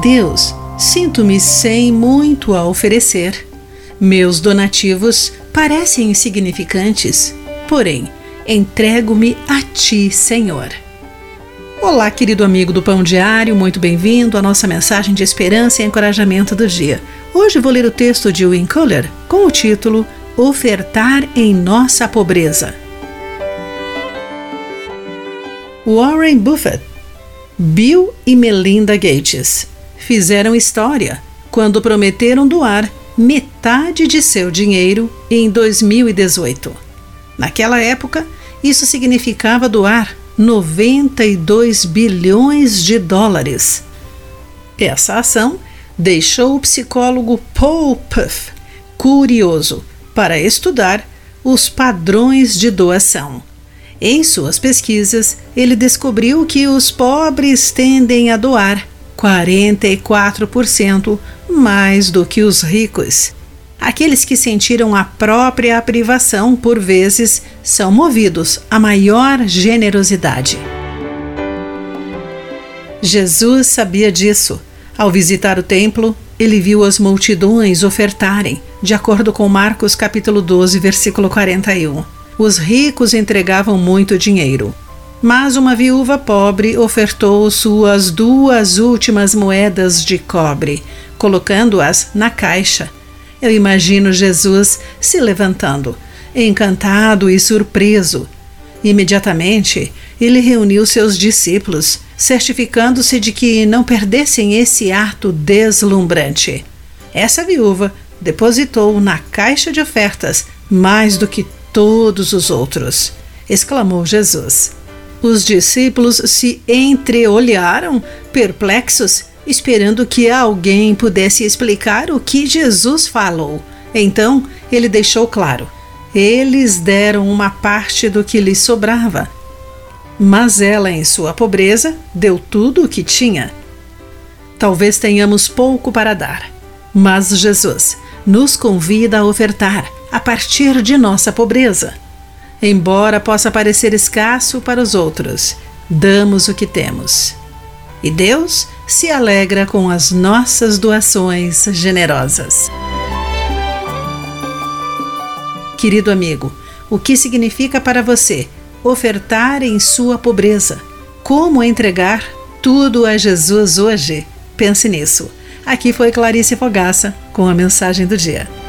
Deus, sinto-me sem muito a oferecer. Meus donativos parecem insignificantes, porém, entrego-me a Ti, Senhor. Olá, querido amigo do Pão Diário, muito bem-vindo à nossa mensagem de esperança e encorajamento do dia. Hoje vou ler o texto de Win Kohler com o título Ofertar em Nossa Pobreza. Warren Buffett, Bill e Melinda Gates fizeram história quando prometeram doar metade de seu dinheiro em 2018. Naquela época, isso significava doar 92 bilhões de dólares. Essa ação deixou o psicólogo Paul Puff curioso para estudar os padrões de doação. Em suas pesquisas, ele descobriu que os pobres tendem a doar 44% mais do que os ricos. Aqueles que sentiram a própria privação, por vezes, são movidos a maior generosidade. Jesus sabia disso. Ao visitar o templo, ele viu as multidões ofertarem, de acordo com Marcos capítulo 12, versículo 41. Os ricos entregavam muito dinheiro, mas uma viúva pobre ofertou suas duas últimas moedas de cobre, colocando-as na caixa eu imagino Jesus se levantando, encantado e surpreso. Imediatamente, ele reuniu seus discípulos, certificando-se de que não perdessem esse ato deslumbrante. Essa viúva depositou na caixa de ofertas mais do que todos os outros, exclamou Jesus. Os discípulos se entreolharam, perplexos esperando que alguém pudesse explicar o que Jesus falou. Então ele deixou claro: eles deram uma parte do que lhes sobrava. Mas ela, em sua pobreza, deu tudo o que tinha. Talvez tenhamos pouco para dar, mas Jesus nos convida a ofertar a partir de nossa pobreza. Embora possa parecer escasso para os outros, damos o que temos. E Deus se alegra com as nossas doações generosas. Querido amigo, o que significa para você ofertar em sua pobreza? Como entregar tudo a Jesus hoje? Pense nisso. Aqui foi Clarice Fogaça com a mensagem do dia.